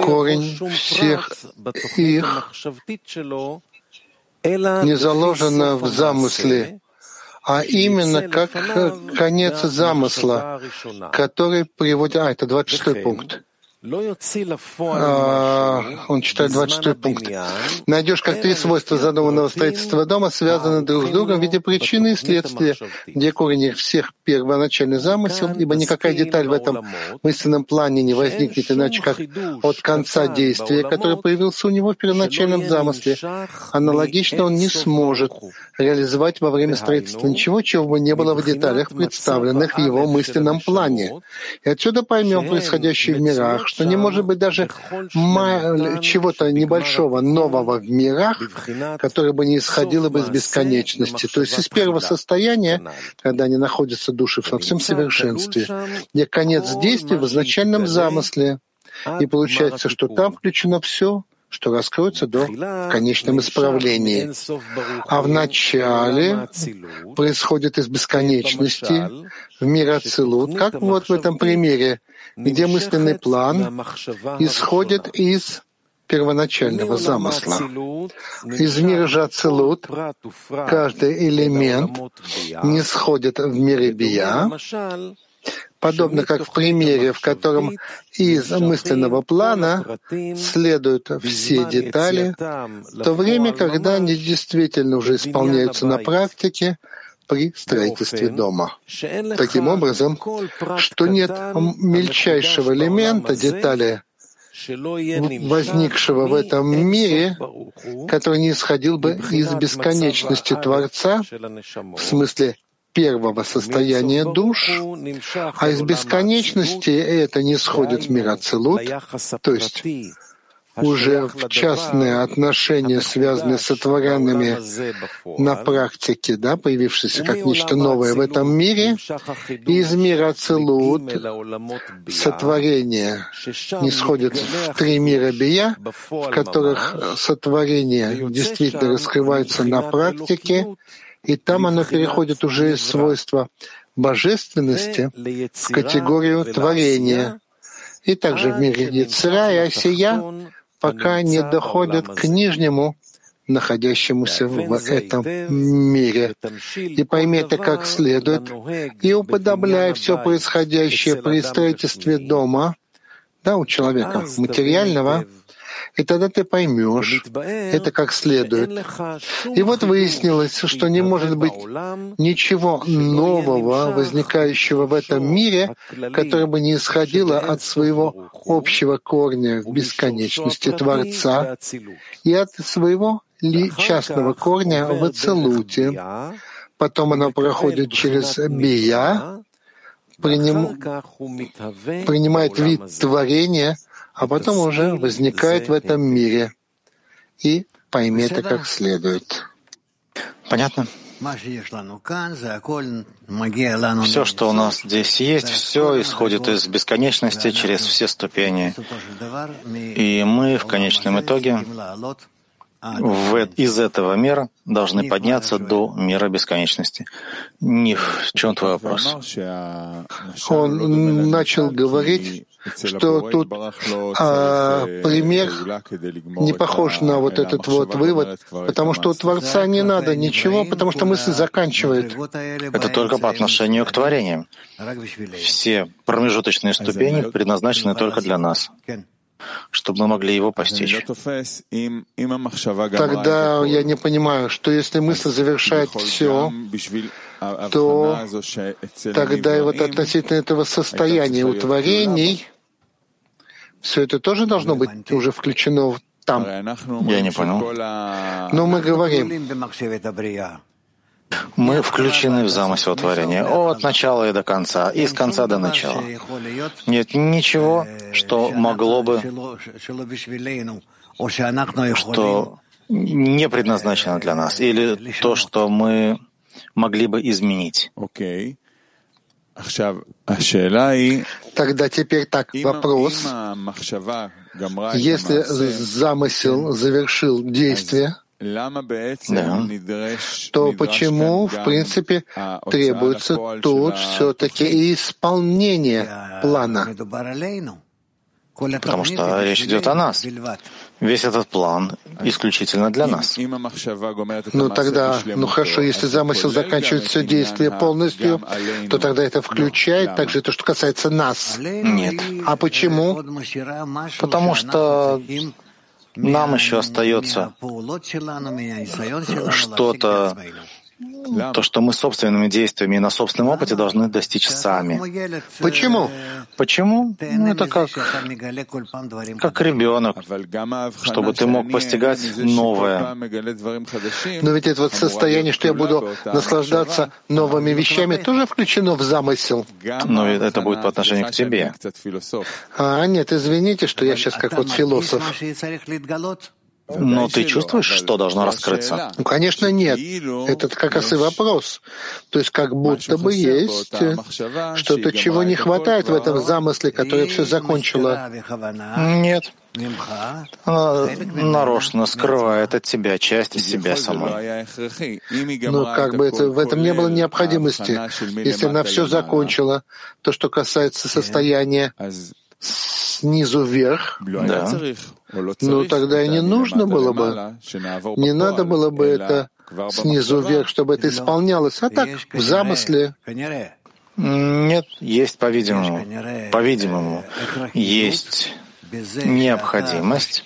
корень всех их не заложено в замысле, а именно как конец замысла, который приводит... А, это 26 пункт. А, он читает 26 пункт. Найдешь, как три свойства задуманного строительства дома связаны друг с другом в виде причины и следствия, где корень всех первоначальный замысел, ибо никакая деталь в этом мысленном плане не возникнет иначе, как от конца действия, которое появился у него в первоначальном замысле. Аналогично он не сможет реализовать во время строительства ничего, чего бы не было в деталях, представленных в его мысленном плане. И отсюда поймем происходящее в мирах, что не может быть даже чего-то небольшого нового в мирах, которое бы не исходило бы из бесконечности. То есть из первого состояния, когда они находятся души во всем совершенстве, где конец действия в изначальном замысле. И получается, что там включено все, что раскроется до в конечном исправлении. А в начале происходит из бесконечности в мир Ацилут, как вот в этом примере, где мысленный план исходит из первоначального замысла. Из мира же Ацилут каждый элемент не сходит в мире Бия, подобно как в примере, в котором из мысленного плана следуют все детали, в то время, когда они действительно уже исполняются на практике при строительстве дома. Таким образом, что нет мельчайшего элемента, детали, возникшего в этом мире, который не исходил бы из бесконечности Творца, в смысле первого состояния душ, а из бесконечности это не сходит в мир Ацелут, то есть уже в частные отношения, связанные с сотворенными на практике, да, появившиеся как нечто новое в этом мире, из мира Ацелут сотворение не сходит в три мира Бия, в которых сотворение действительно раскрывается на практике, и там оно переходит уже из свойства божественности в категорию творения. И также в мире Яцера и Осия пока не доходят к нижнему, находящемуся в этом мире. И пойми это как следует, и уподобляй все происходящее при строительстве дома, да, у человека материального, и тогда ты поймешь это как следует. И вот выяснилось, что не может быть ничего нового, возникающего в этом мире, которое бы не исходило от своего общего корня в бесконечности Творца и от своего частного корня в Ацелуте. Потом оно проходит через Бия, приним... принимает вид творения, а потом уже возникает в этом мире. И пойми это как следует. Понятно? Все, что у нас здесь есть, все исходит из бесконечности через все ступени. И мы в конечном итоге в, из этого мира должны подняться до мира бесконечности. Не в чем твой вопрос? Он начал говорить, что тут а, пример не похож на вот этот вот вывод, потому что у Творца не надо ничего, потому что мысль заканчивает. Это только по отношению к творениям. Все промежуточные ступени предназначены только для нас чтобы мы могли его постичь. Тогда я не понимаю, что если мысль завершает все, то тогда и вот относительно этого состояния утворений все это тоже должно быть уже включено там. Я не понял. Но мы говорим, мы включены в замысел творения от начала и до конца, и с конца до начала. Нет ничего, что могло бы, что не предназначено для нас, или то, что мы могли бы изменить. Тогда теперь так, вопрос. Если замысел завершил действие, да. то почему, в принципе, требуется тут все-таки исполнение плана? Потому что речь идет о нас. Весь этот план исключительно для нас. Ну тогда, ну хорошо, если замысел заканчивает все действие полностью, то тогда это включает также то, что касается нас. Нет. А почему? Потому что нам еще остается что-то, то, что мы собственными действиями и на собственном опыте должны достичь сами. Почему? Почему? Ну, это как, как ребенок, чтобы ты мог постигать новое. Но ведь это вот состояние, что я буду наслаждаться новыми вещами, тоже включено в замысел. Но это будет по отношению к тебе. А, нет, извините, что я сейчас как вот философ. Но ты чувствуешь, что должно раскрыться? Ну, конечно, нет. Это как раз и вопрос. То есть как будто бы есть что-то, чего не хватает в этом замысле, которое все закончило. Нет. Она нарочно скрывает от тебя часть себя самой. Но как бы это, в этом не было необходимости. Если она все закончила, то, что касается состояния снизу вверх, да. Ну тогда и не нужно было бы, не надо было бы это снизу вверх, чтобы это исполнялось, а так, в замысле. Нет, есть, по-видимому, по-видимому, есть необходимость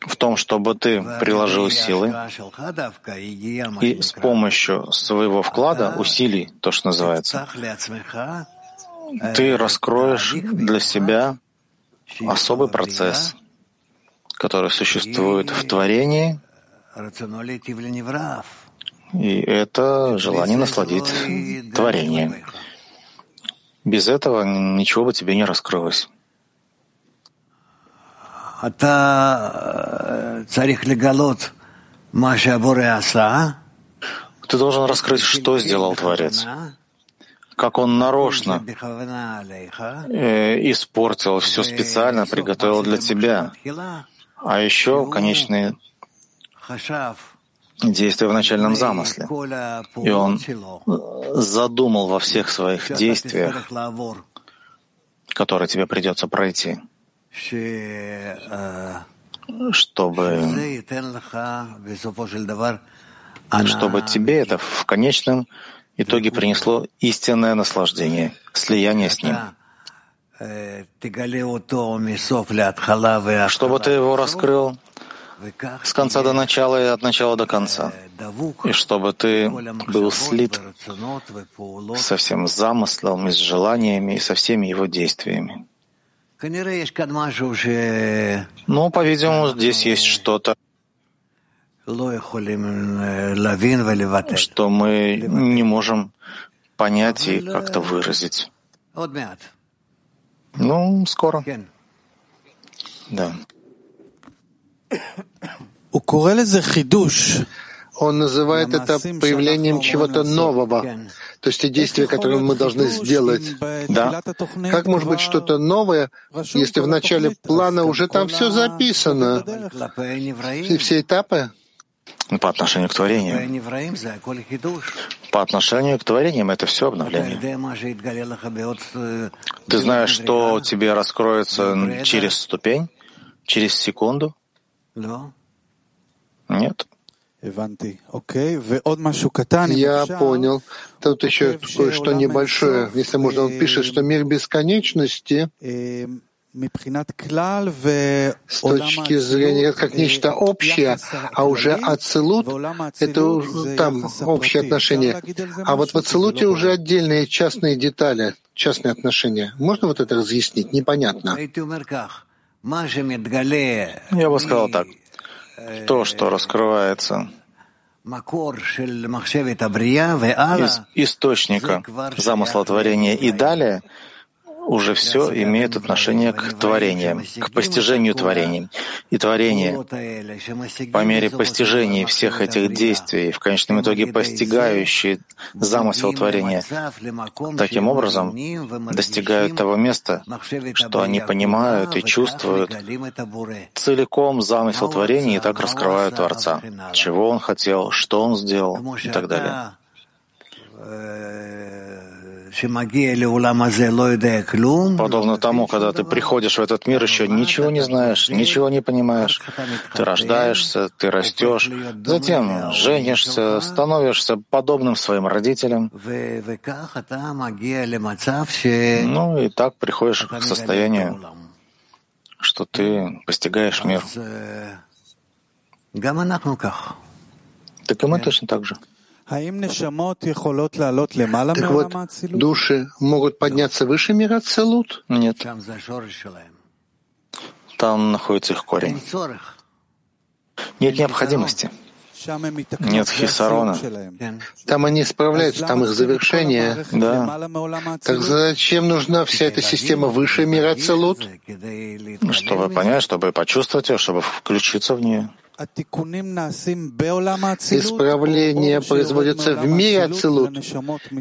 в том, чтобы ты приложил силы и с помощью своего вклада, усилий, то, что называется, ты раскроешь для себя особый процесс, который существует в творении, и это желание насладить творением. Без этого ничего бы тебе не раскрылось. Ты должен раскрыть, что сделал Творец как он нарочно э, испортил, все специально приготовил для тебя. А еще конечные действия в начальном замысле. И он задумал во всех своих действиях, которые тебе придется пройти, чтобы, чтобы тебе это в конечном итоге принесло истинное наслаждение, слияние с Ним. Чтобы ты его раскрыл с конца до начала и от начала до конца, и чтобы ты был слит со всем замыслом, и с желаниями, и со всеми его действиями. Ну, по-видимому, здесь есть что-то, что мы не можем понять и как-то выразить. Ну, скоро. Да. Он называет это появлением чего-то нового, то есть те действия, которые мы должны сделать. Да. Как может быть что-то новое, если в начале плана уже там все записано? И все этапы? По отношению к творению. По отношению к творениям это все обновление. Ты знаешь, что тебе раскроется через ступень, через секунду? Нет. Я понял. Тут еще кое-что небольшое. Если можно, он пишет, что мир бесконечности с точки зрения как нечто общее, а уже ацелут — это там общие отношения. А вот в ацелуте уже отдельные частные детали, частные отношения. Можно вот это разъяснить? Непонятно. Я бы сказал так. То, что раскрывается из источника замысла творения и далее — уже все имеет отношение к творениям, к постижению творений. И творение, по мере постижения всех этих действий, в конечном итоге постигающие замысел творения, таким образом достигают того места, что они понимают и чувствуют целиком замысел творения и так раскрывают Творца, чего Он хотел, что Он сделал и так далее. Подобно тому, когда ты приходишь в этот мир, еще ничего не знаешь, ничего не понимаешь. Ты рождаешься, ты растешь, затем женишься, становишься подобным своим родителям. Ну и так приходишь к состоянию, что ты постигаешь мир. Так и мы точно так же. Так вот, души могут подняться выше мира Целут? Нет. Там находится их корень. Нет необходимости. Нет хисарона. Там они справляются, там их завершение. Да. Так зачем нужна вся эта система выше мира Целут? Чтобы понять, чтобы почувствовать ее, чтобы включиться в нее. Исправление производится в мире Ацелут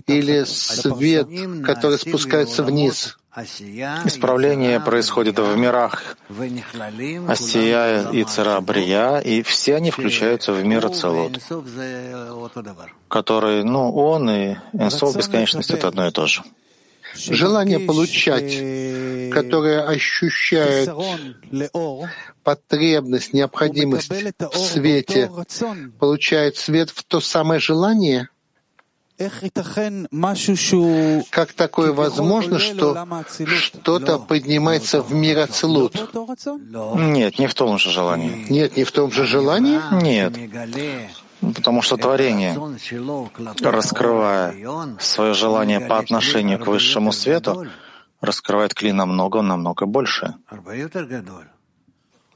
или свет, который спускается вниз? Исправление происходит в мирах. Асия и Царабрия, и все они включаются в мир Ацелут, который, ну, он и Энсов бесконечность — это одно и то же. Желание получать, которое ощущает потребность, необходимость в свете, получает свет в то самое желание? Как такое возможно, что что-то поднимается в мир Ацелут? Нет, не в том же желании. Нет, не в том же желании? Нет. Потому что творение, раскрывая свое желание по отношению к высшему свету, раскрывает клей намного-намного больше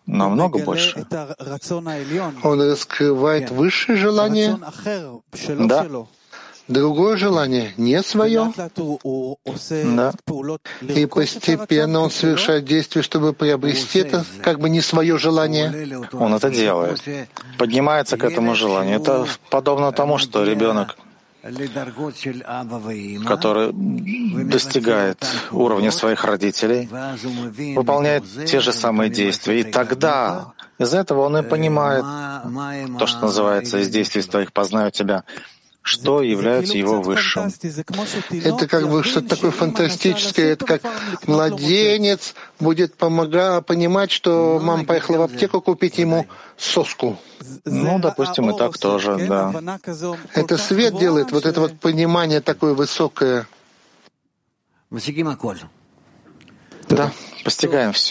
намного больше. Он раскрывает высшее желание, да. другое желание, не свое. Да. И постепенно он совершает действия, чтобы приобрести это как бы не свое желание. Он это делает. Поднимается к этому желанию. Это подобно тому, что ребенок который достигает уровня своих родителей, выполняет те же самые действия. И тогда из этого он и понимает то, что называется «из действий твоих познаю тебя», что является его высшим. Это как бы что-то такое фантастическое. Это как младенец будет помогать, понимать, что мама поехала в аптеку купить ему соску. Ну, допустим, и так тоже, да. Это свет делает, вот это вот понимание такое высокое. Да, постигаем все.